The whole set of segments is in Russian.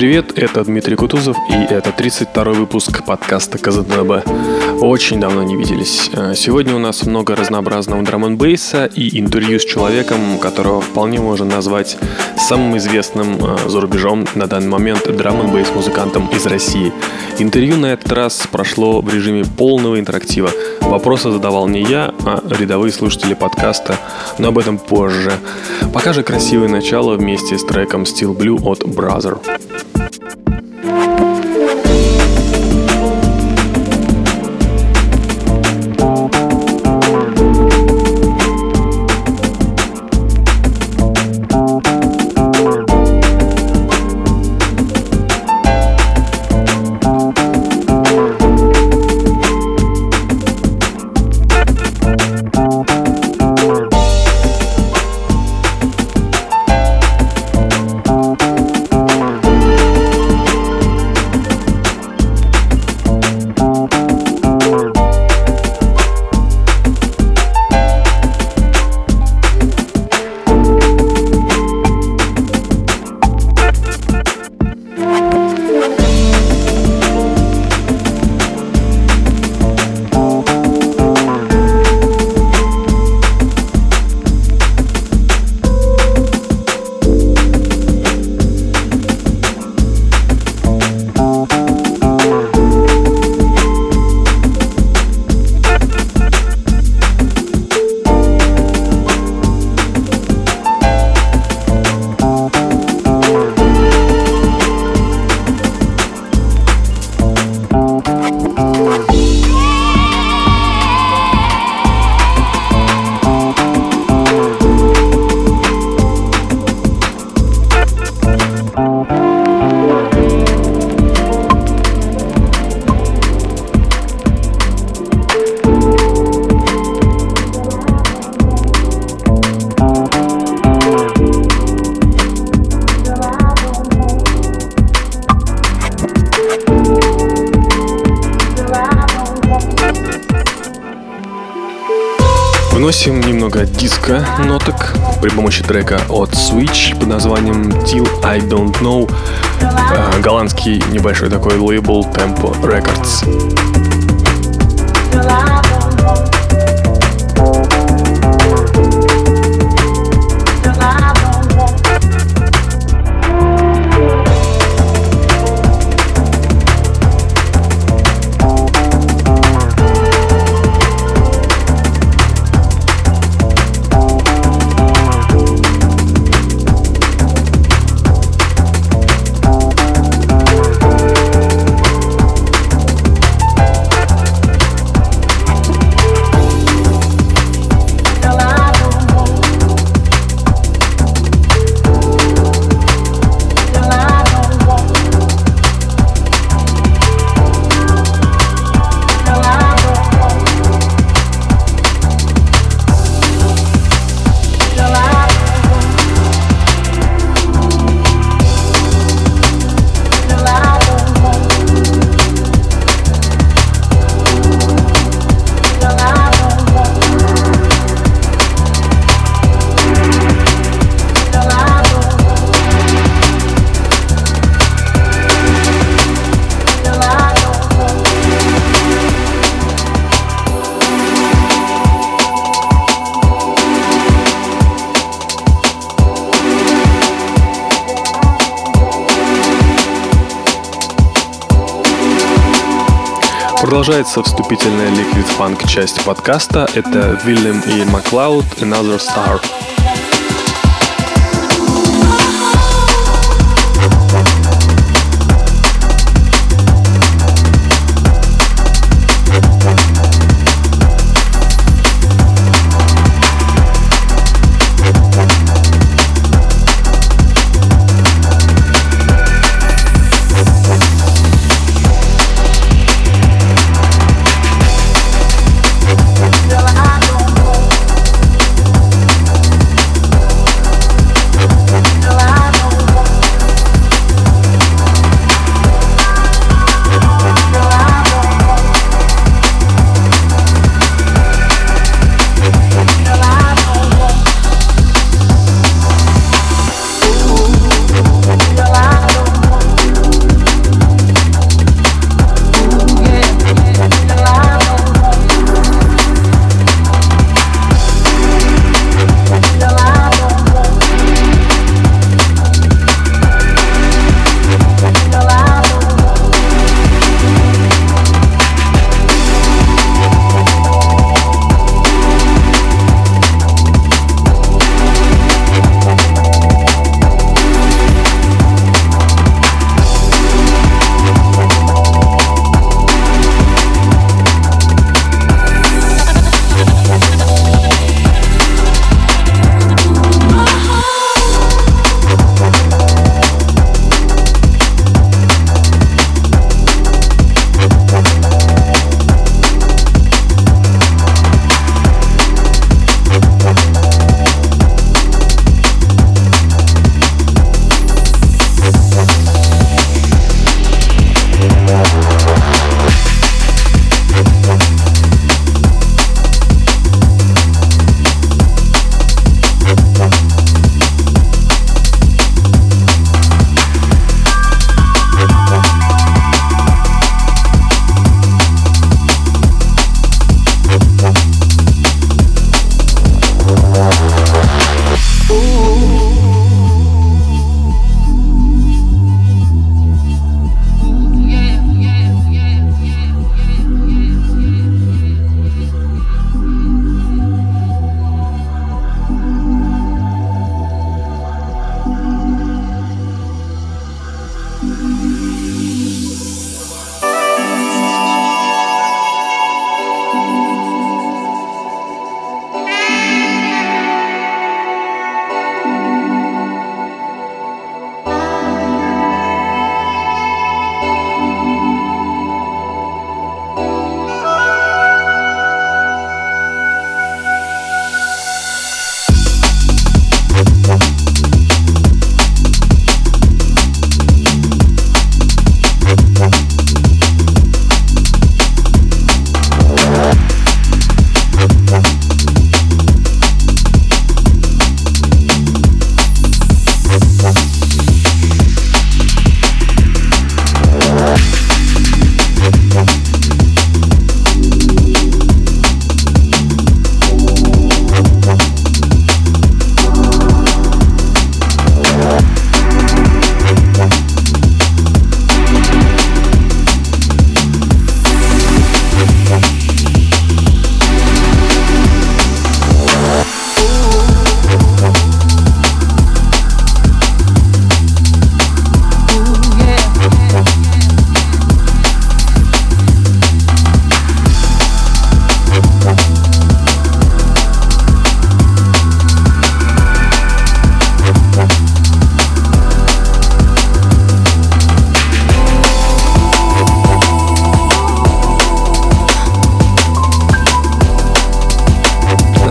Привет, это Дмитрий Кутузов, и это 32 выпуск подкаста КЗДБ. Очень давно не виделись. Э, сегодня у нас много разнообразного драм бейса и интервью с человеком, которого вполне можно назвать самым известным э, за рубежом на данный момент драм бейс музыкантом из России. Интервью на этот раз прошло в режиме полного интерактива. Вопросы задавал не я, а рядовые слушатели подкаста, но об этом позже. Пока же красивое начало вместе с треком Steel Blue от Brother. Продолжается вступительная Liquid Funk часть подкаста. Это Вильям и Маклауд Another Star.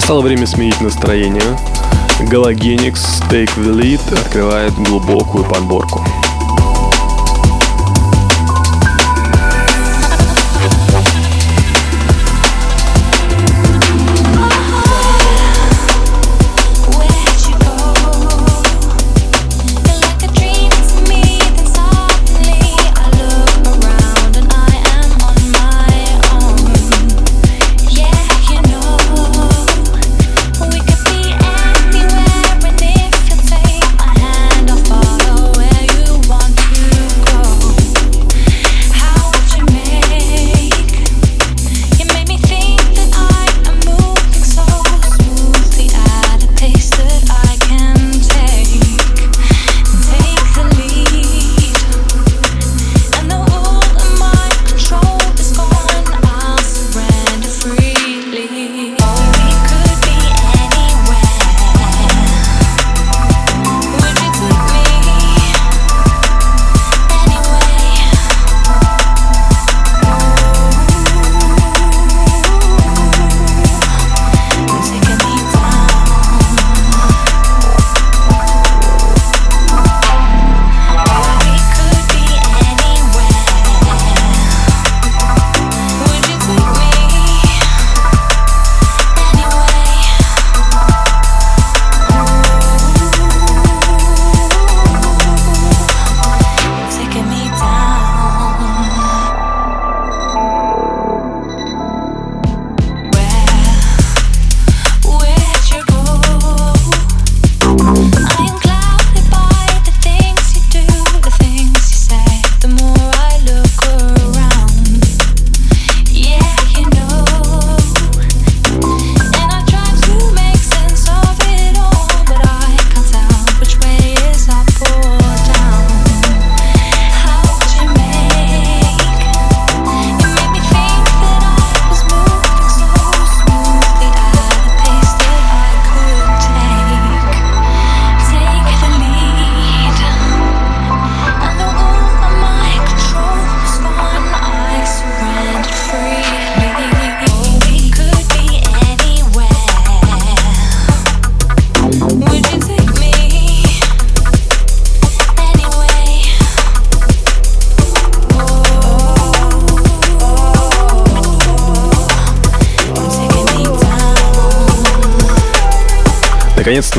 Настало время сменить настроение. Galagenix Take the Lead открывает глубокую подборку.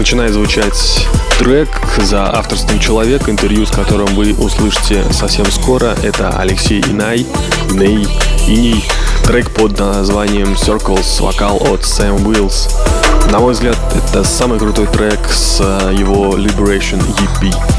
Начинает звучать трек за авторством человека, интервью с которым вы услышите совсем скоро. Это Алексей Инай, Ней, Иней. Трек под названием Circles, вокал от Sam Wills. На мой взгляд, это самый крутой трек с его Liberation EP.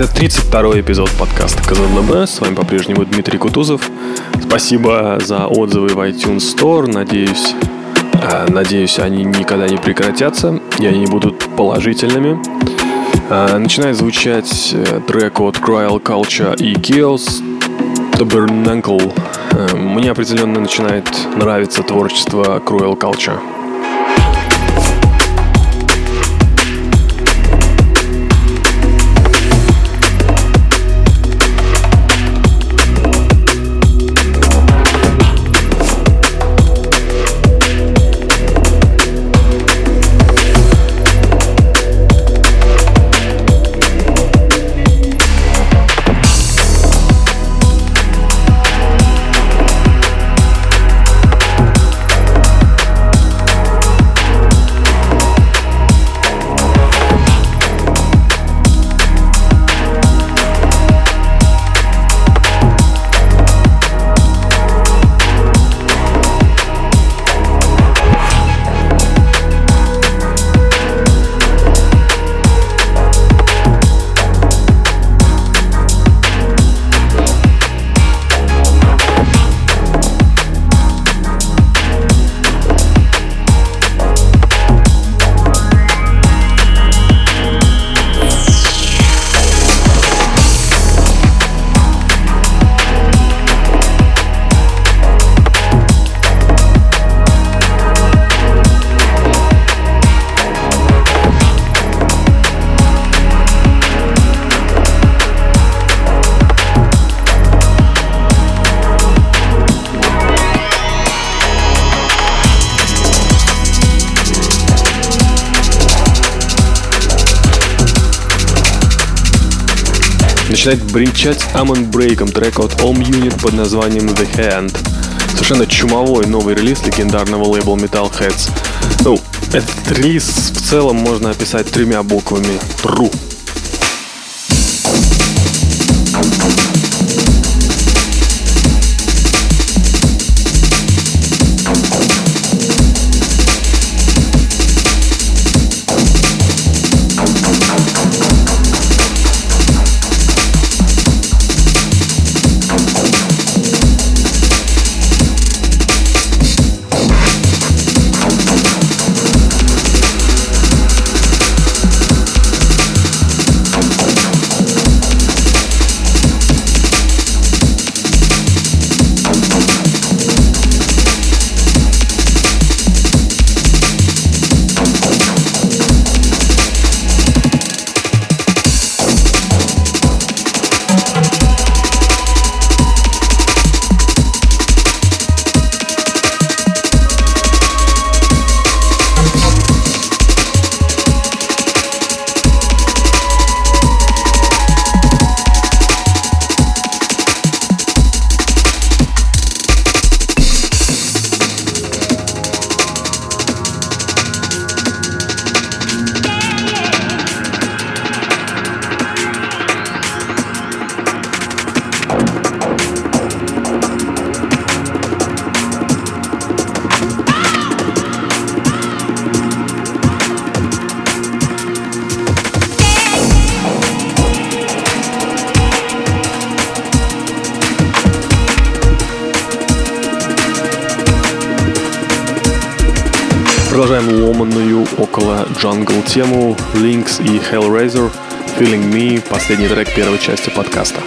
Это 32-й эпизод подкаста КЗНБ. С вами по-прежнему Дмитрий Кутузов. Спасибо за отзывы в iTunes Store. Надеюсь, э, надеюсь, они никогда не прекратятся и они будут положительными. Э, начинает звучать э, трек от Cryal Culture и Chaos Tabernacle. Мне определенно начинает нравиться творчество Cruel Culture. Начинает бренчать Amon Breakом трек от Home Unit под названием The Hand. Совершенно чумовой новый релиз легендарного лейбла Metalheads. Ну, этот релиз в целом можно описать тремя буквами. True. Джангл тему Lynx и Hellraiser Feeling Me, последний трек первой части подкаста.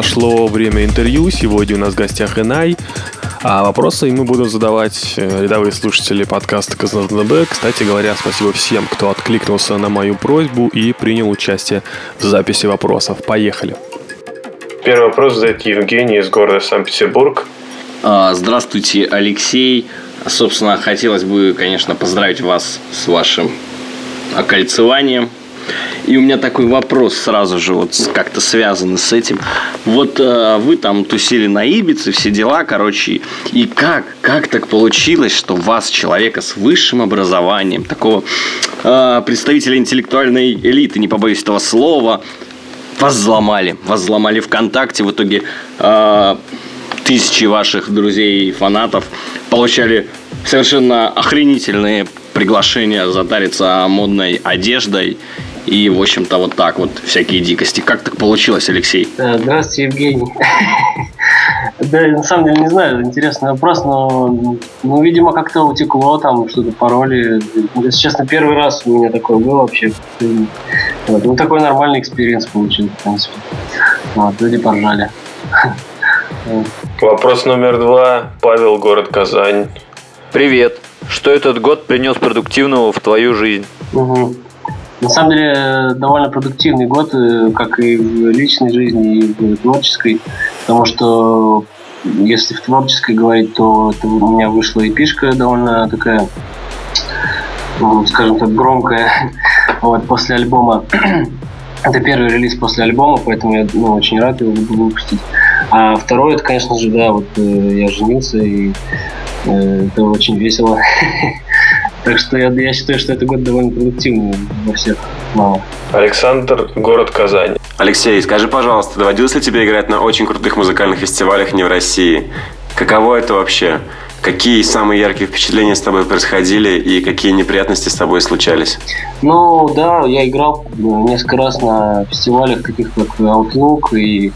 Подошло время интервью. Сегодня у нас в гостях Инай. А вопросы ему будут задавать э, рядовые слушатели подкаста КЗНБ. Кстати говоря, спасибо всем, кто откликнулся на мою просьбу и принял участие в записи вопросов. Поехали. Первый вопрос задает Евгений из города Санкт-Петербург. А, здравствуйте, Алексей. Собственно, хотелось бы, конечно, поздравить вас с вашим окольцеванием и у меня такой вопрос сразу же вот как-то связанный с этим. Вот э, вы там тусили на Ибице, все дела, короче. И как, как так получилось, что вас, человека с высшим образованием, такого э, представителя интеллектуальной элиты, не побоюсь этого слова, вас взломали. Вас взломали ВКонтакте. В итоге э, тысячи ваших друзей и фанатов получали совершенно охренительные приглашения затариться модной одеждой и, в общем-то, вот так вот всякие дикости. Как так получилось, Алексей? Здравствуйте, Евгений. Да, на самом деле не знаю, интересный вопрос, но, ну, видимо, как-то утекло, там что-то пароли. Если честно, первый раз у меня такое было вообще. Вот. Ну, такой нормальный experience получил, в принципе. Вот, люди поржали. Вопрос номер два. Павел, город Казань. Привет. Что этот год принес продуктивного в твою жизнь? Угу. На самом деле довольно продуктивный год, э, как и в личной жизни, и в творческой, потому что если в творческой говорить, то это у меня вышла эпишка довольно такая, ну, скажем так, громкая, вот, после альбома. Это первый релиз после альбома, поэтому я ну, очень рад его выпустить. А второй, это, конечно же, да, вот э, я женился, и э, это очень весело. Так что я, я считаю, что это год довольно продуктивный во всех планах. Александр, город Казань. Алексей, скажи, пожалуйста, доводилось ли тебе играть на очень крутых музыкальных фестивалях не в России? Каково это вообще? Какие самые яркие впечатления с тобой происходили и какие неприятности с тобой случались? Ну да, я играл несколько раз на фестивалях таких как Outlook и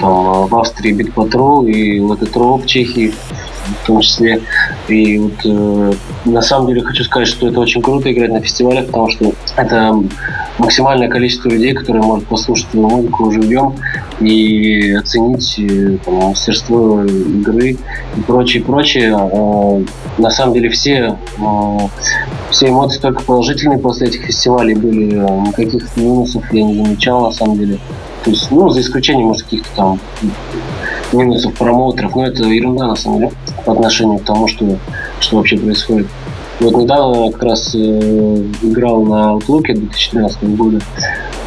там, в Австрии Beat Patrol и Латетроп в Чехии в том числе. И вот э, на самом деле хочу сказать, что это очень круто играть на фестивалях, потому что это максимальное количество людей, которые могут послушать твою музыку живьем и оценить э, там, мастерство игры и прочее, прочее. Э, на самом деле все, э, все эмоции только положительные после этих фестивалей были, никаких минусов я не замечал на самом деле. То есть, ну, за исключением, может, каких-то там минусов промоутеров, но это ерунда на самом деле по отношению к тому, что, что вообще происходит. Вот недавно как раз э, играл на Outlook 2013 года.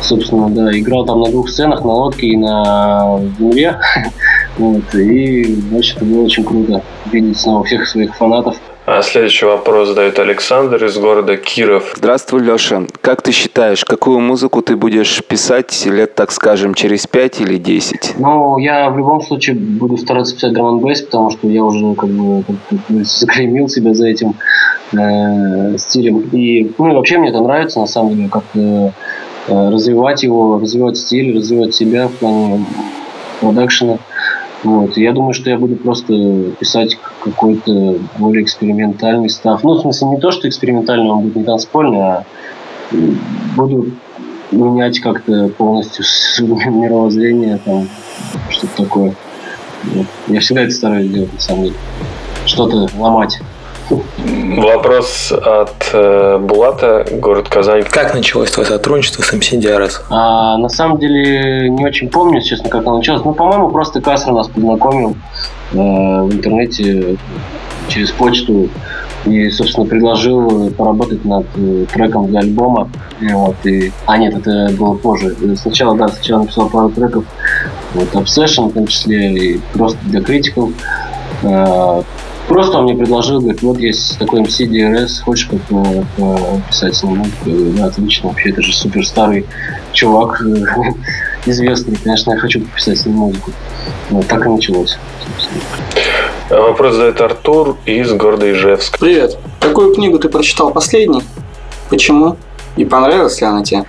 Собственно, да, играл там на двух сценах, на лодке и на земле. вот, и, значит, это было очень круто видеть снова всех своих фанатов следующий вопрос задает Александр из города Киров. Здравствуй, Леша. Как ты считаешь, какую музыку ты будешь писать лет, так скажем, через 5 или 10? Ну, я в любом случае буду стараться писать драм бейс потому что я уже как бы заклеймил себя за этим э, стилем. И, ну, и вообще мне это нравится, на самом деле, как э, развивать его, развивать стиль, развивать себя в плане продакшена. Вот. Я думаю, что я буду просто писать какой-то более экспериментальный став. Ну, в смысле, не то, что экспериментальный, он будет не танцпольный, а буду менять как-то полностью мировоззрение, там, что-то такое. Я всегда это стараюсь делать, на самом деле. Что-то ломать. Вопрос от э, Булата, город Казань. Как началось твое сотрудничество с MC Диарас? А, на самом деле не очень помню, честно, как оно началось. Ну, по-моему, просто Касра нас познакомил э, в интернете через почту и, собственно, предложил поработать над э, треком для альбома. И вот, и... А нет, это было позже. Сначала, да, сначала написал пару треков, вот, Obsession в том числе, и просто для критиков. Э, Просто он мне предложил, говорит, вот есть такой MC DRS, хочешь как писать с ним? Я говорю, да, отлично, вообще это же супер старый чувак, известный, конечно, я хочу пописать с ним музыку. Вот так и началось, Вопрос задает Артур из города Ижевск. Привет. Какую книгу ты прочитал последней? Почему? И понравилась ли она тебе?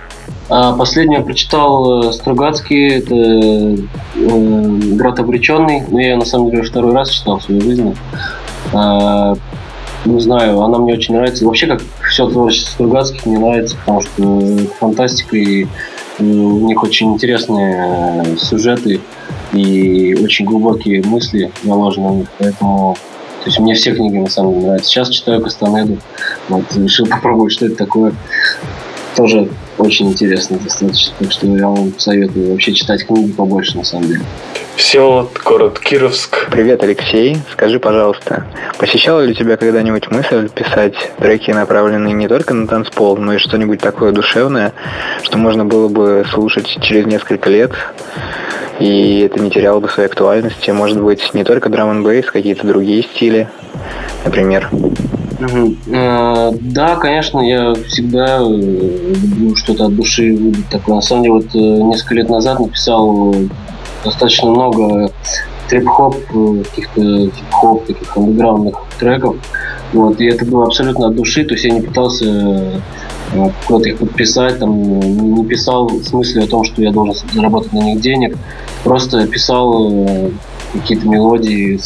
А последнюю я прочитал э, Стругацкий, это э, «Град обреченный». Но я ее, на самом деле, второй раз читал в своей жизни. А, не знаю, она мне очень нравится. Вообще, как все творчество Стругацких мне нравится, потому что фантастика и у них очень интересные сюжеты. и очень глубокие мысли заложены в них, поэтому то есть мне все книги на самом деле нравятся. Сейчас читаю Кастанеду, вот, решил попробовать, что это такое. Тоже очень интересно достаточно, так что я вам советую вообще читать книги побольше на самом деле. Всеволод, город Кировск. Привет, Алексей. Скажи, пожалуйста, посещала ли тебя когда-нибудь мысль писать треки, направленные не только на танцпол, но и что-нибудь такое душевное, что можно было бы слушать через несколько лет, и это не теряло бы своей актуальности? Может быть, не только драм н бейс, какие-то другие стили, например? Э, да, конечно, я всегда э, люблю что-то от души выдать такое. На самом деле, вот э, несколько лет назад написал достаточно много трип-хоп, каких-то хип-хоп, таких андеграундных треков. Вот, и это было абсолютно от души, то есть я не пытался куда-то их подписать, там, не писал в смысле о том, что я должен заработать на них денег, просто писал какие-то мелодии,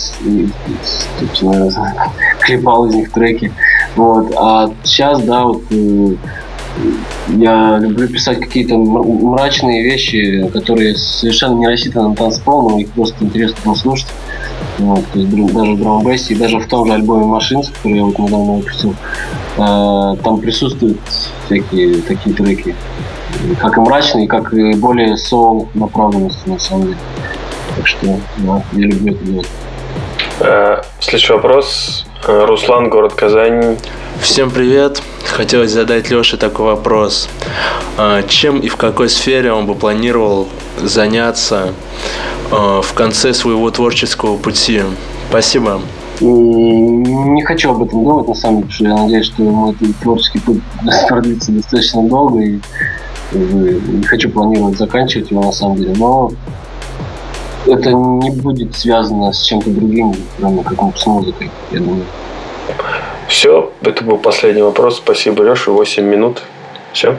собственно, клепал из них треки. Вот. А сейчас, да, вот э, я люблю писать какие-то мрачные вещи, которые совершенно не рассчитаны на танцпол, но их просто интересно послушать. Вот, то есть даже в драм-бейсе, и даже в том же альбоме «Машинс», который я вот недавно выпустил, э, там присутствуют всякие такие треки, как и мрачные, как и более соул направленности, на самом деле. Так что, да, я люблю это делать. Э, следующий вопрос. Э, Руслан, город Казань. Всем привет. Хотелось задать Леше такой вопрос. Э, чем и в какой сфере он бы планировал заняться в конце своего творческого пути? Спасибо. Не хочу об этом думать, на самом деле, потому что я надеюсь, что мой творческий путь продлится достаточно долго, и не хочу планировать заканчивать его, на самом деле. Но это не будет связано с чем-то другим, кроме как с музыкой, я думаю. Все, это был последний вопрос. Спасибо, Леша. 8 минут. Все.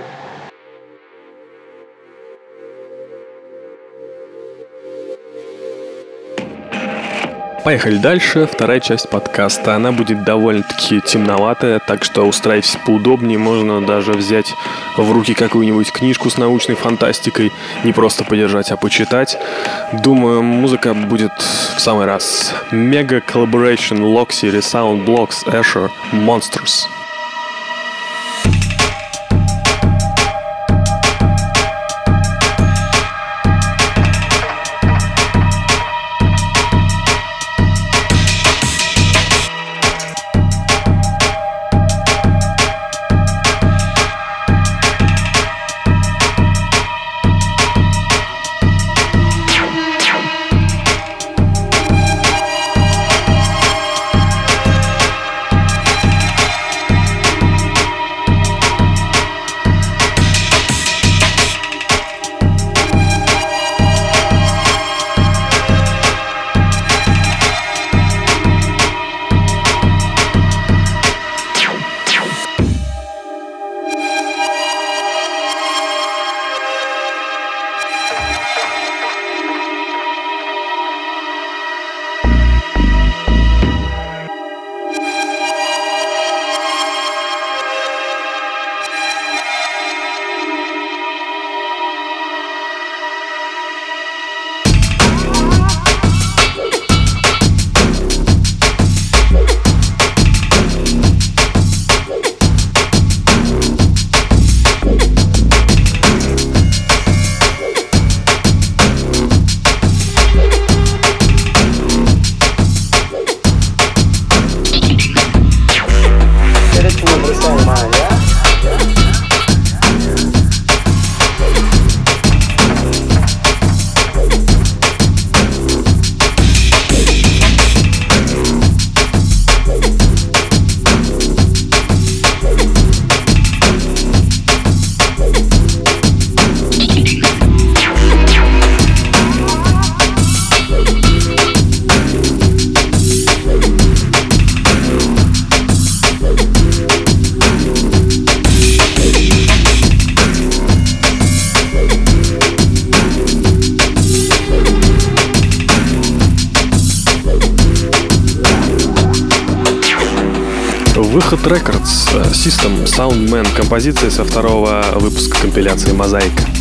Поехали дальше. Вторая часть подкаста. Она будет довольно-таки темноватая, так что устраивайтесь поудобнее. Можно даже взять в руки какую-нибудь книжку с научной фантастикой. Не просто подержать, а почитать. Думаю, музыка будет в самый раз. Мега Collaboration, Loxy, Resound Blocks, Asher, Monsters. Soundman, композиция со второго выпуска компиляции «Мозаика».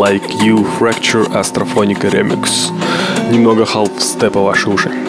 Like You Fracture Astrophonica Remix. Немного халф-степа ваши уши.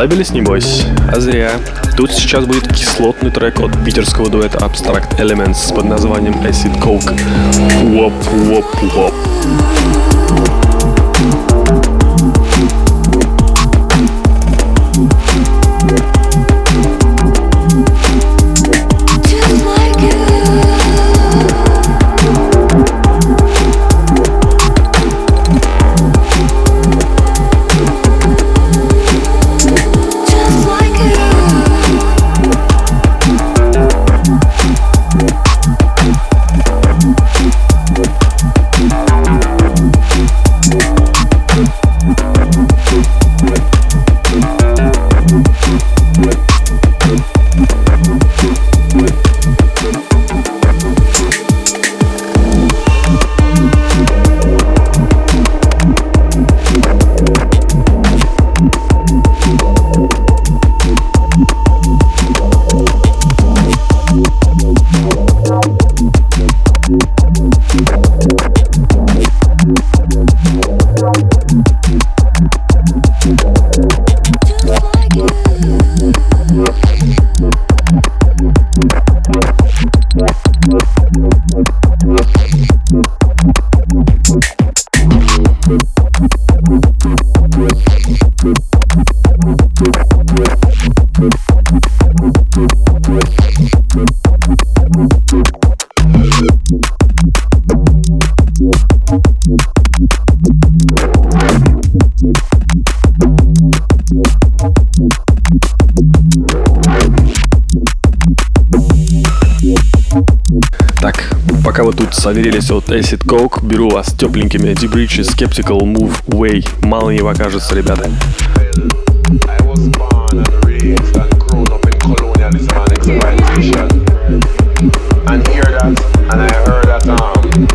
Расслабились, небось? А зря. Тут сейчас будет кислотный трек от питерского дуэта Abstract Elements под названием Acid Coke. Воп-воп-воп. Rise от Acid Coke. Беру вас тепленькими. Дебричи, Skeptical, Move, Way. Мало не покажется, ребята. And hear that, and I heard that um,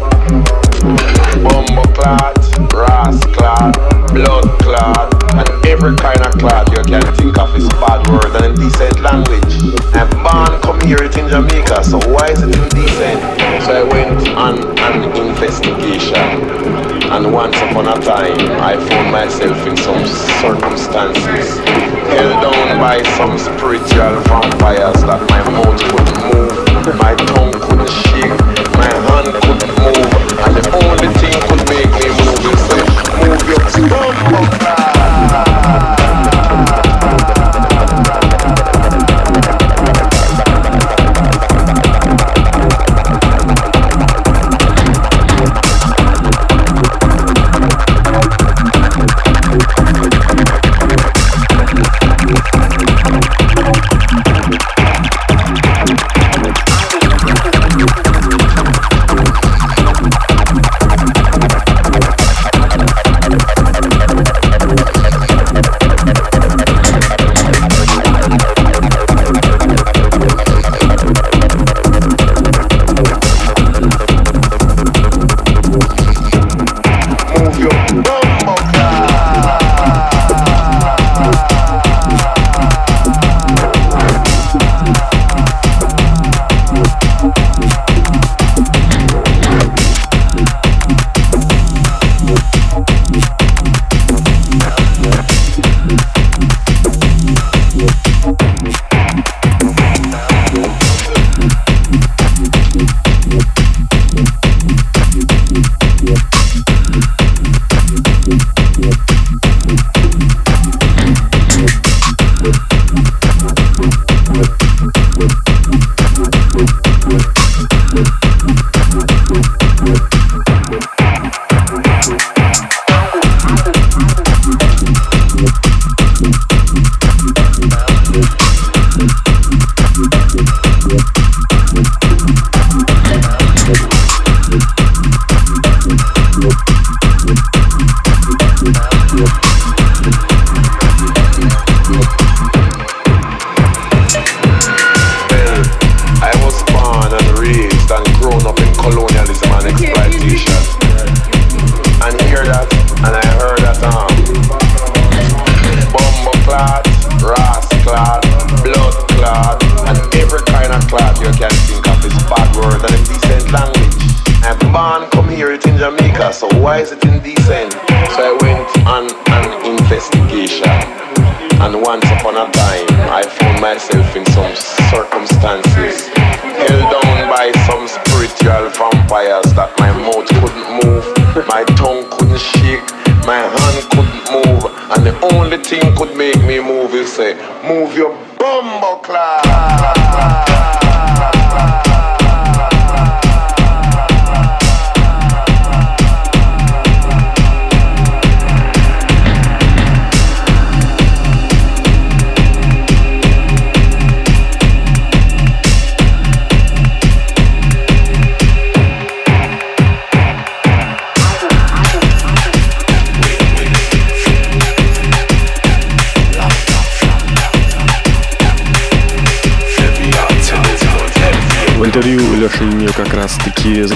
bumbo clot, brass clot, blood clot, and every kind of clot you can think of is bad word and indecent language. And man come hear it in Jamaica, so why is it in investigation. And once upon a time, I found myself in some circumstances held down by some spiritual vampires that my mouth couldn't move, my tongue couldn't shake, my hand couldn't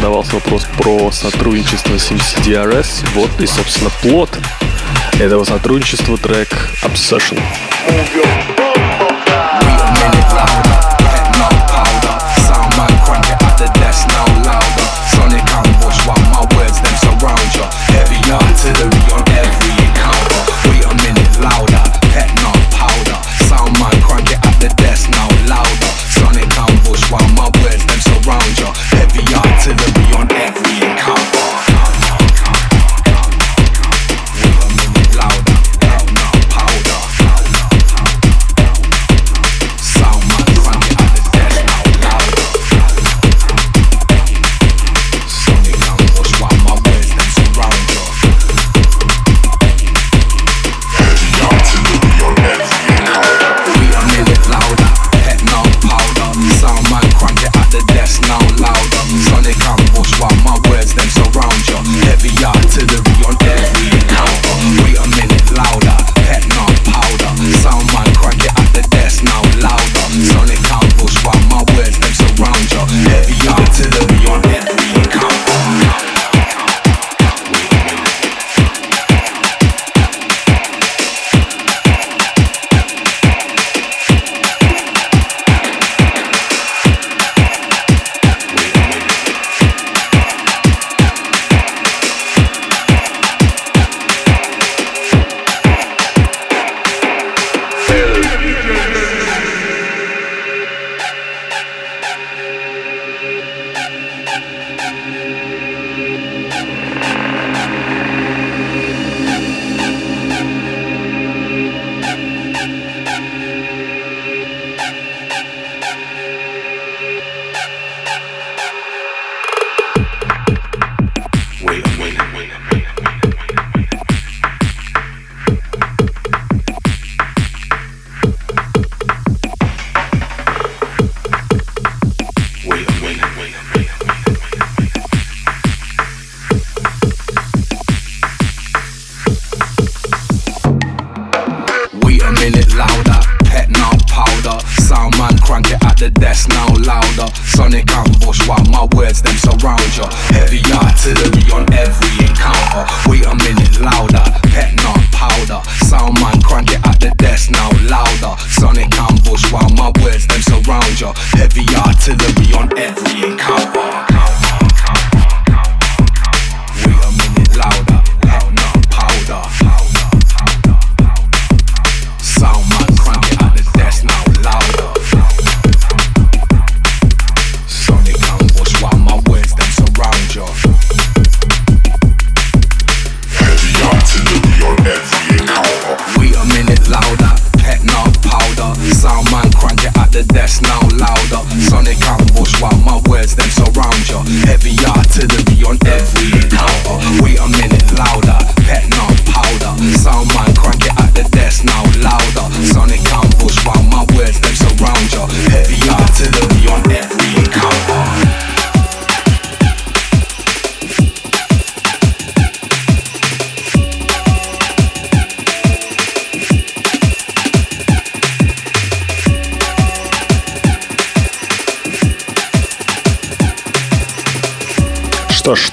задавался вопрос про сотрудничество с MCDRS. Вот и, собственно, плод этого сотрудничества трек Obsession.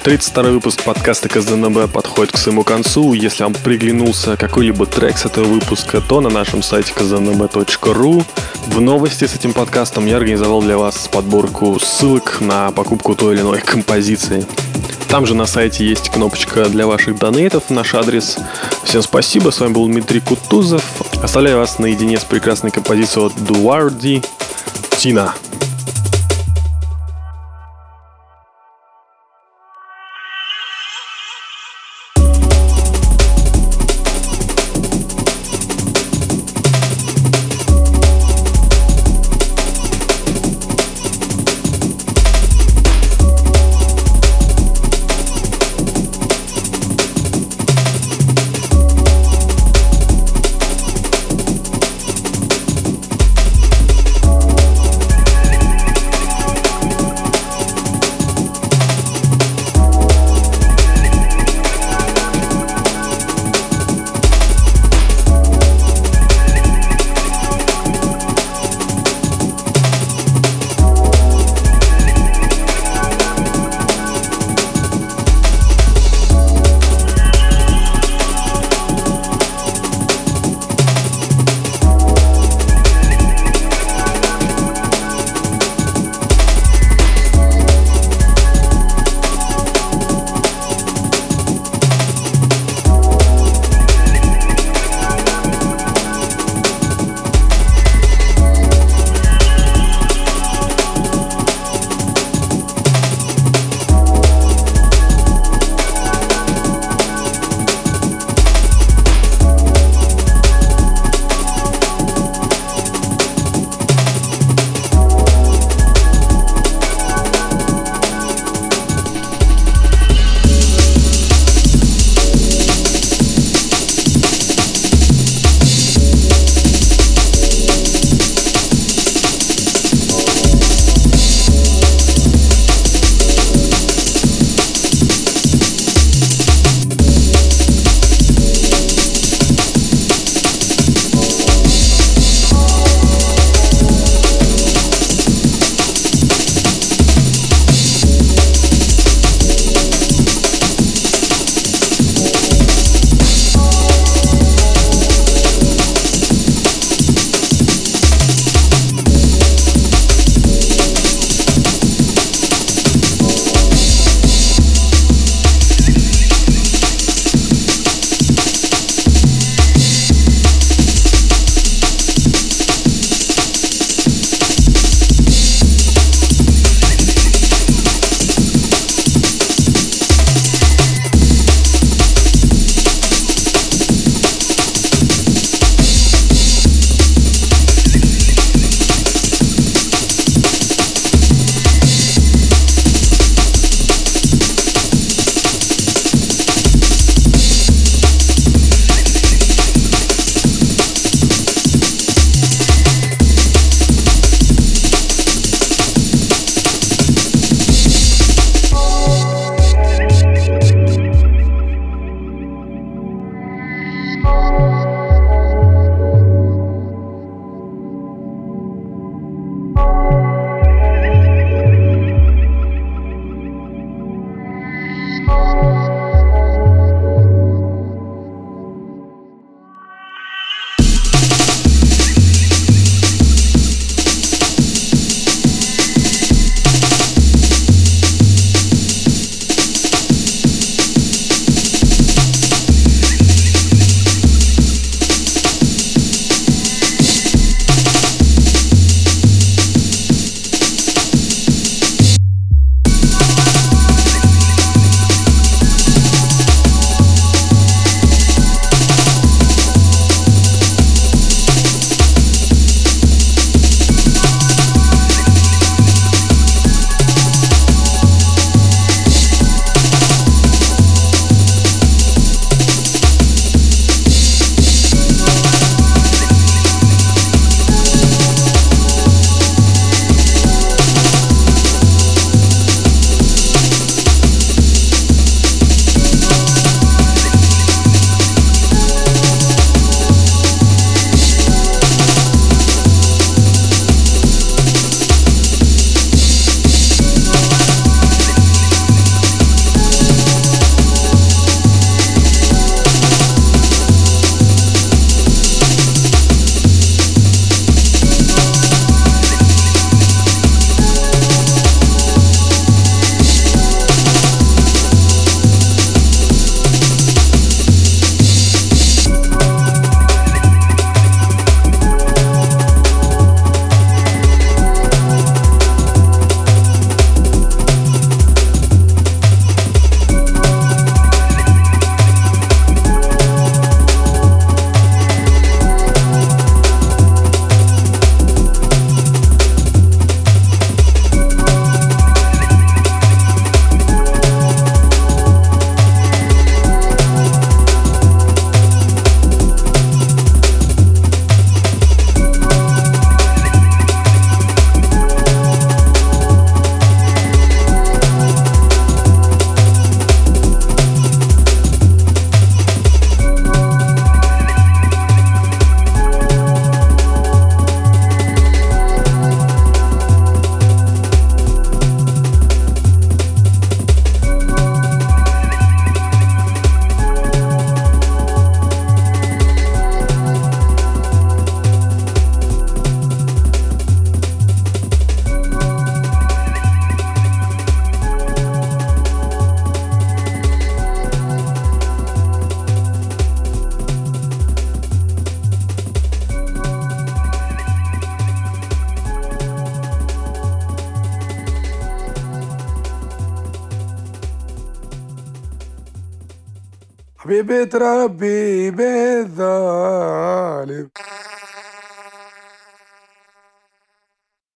32 выпуск подкаста КЗНБ подходит к своему концу. Если вам приглянулся какой-либо трек с этого выпуска, то на нашем сайте kznb.ru. В новости с этим подкастом я организовал для вас подборку ссылок на покупку той или иной композиции. Там же на сайте есть кнопочка для ваших донейтов, наш адрес. Всем спасибо, с вами был Дмитрий Кутузов. Оставляю вас наедине с прекрасной композицией от Дуарди «Тина». trabe.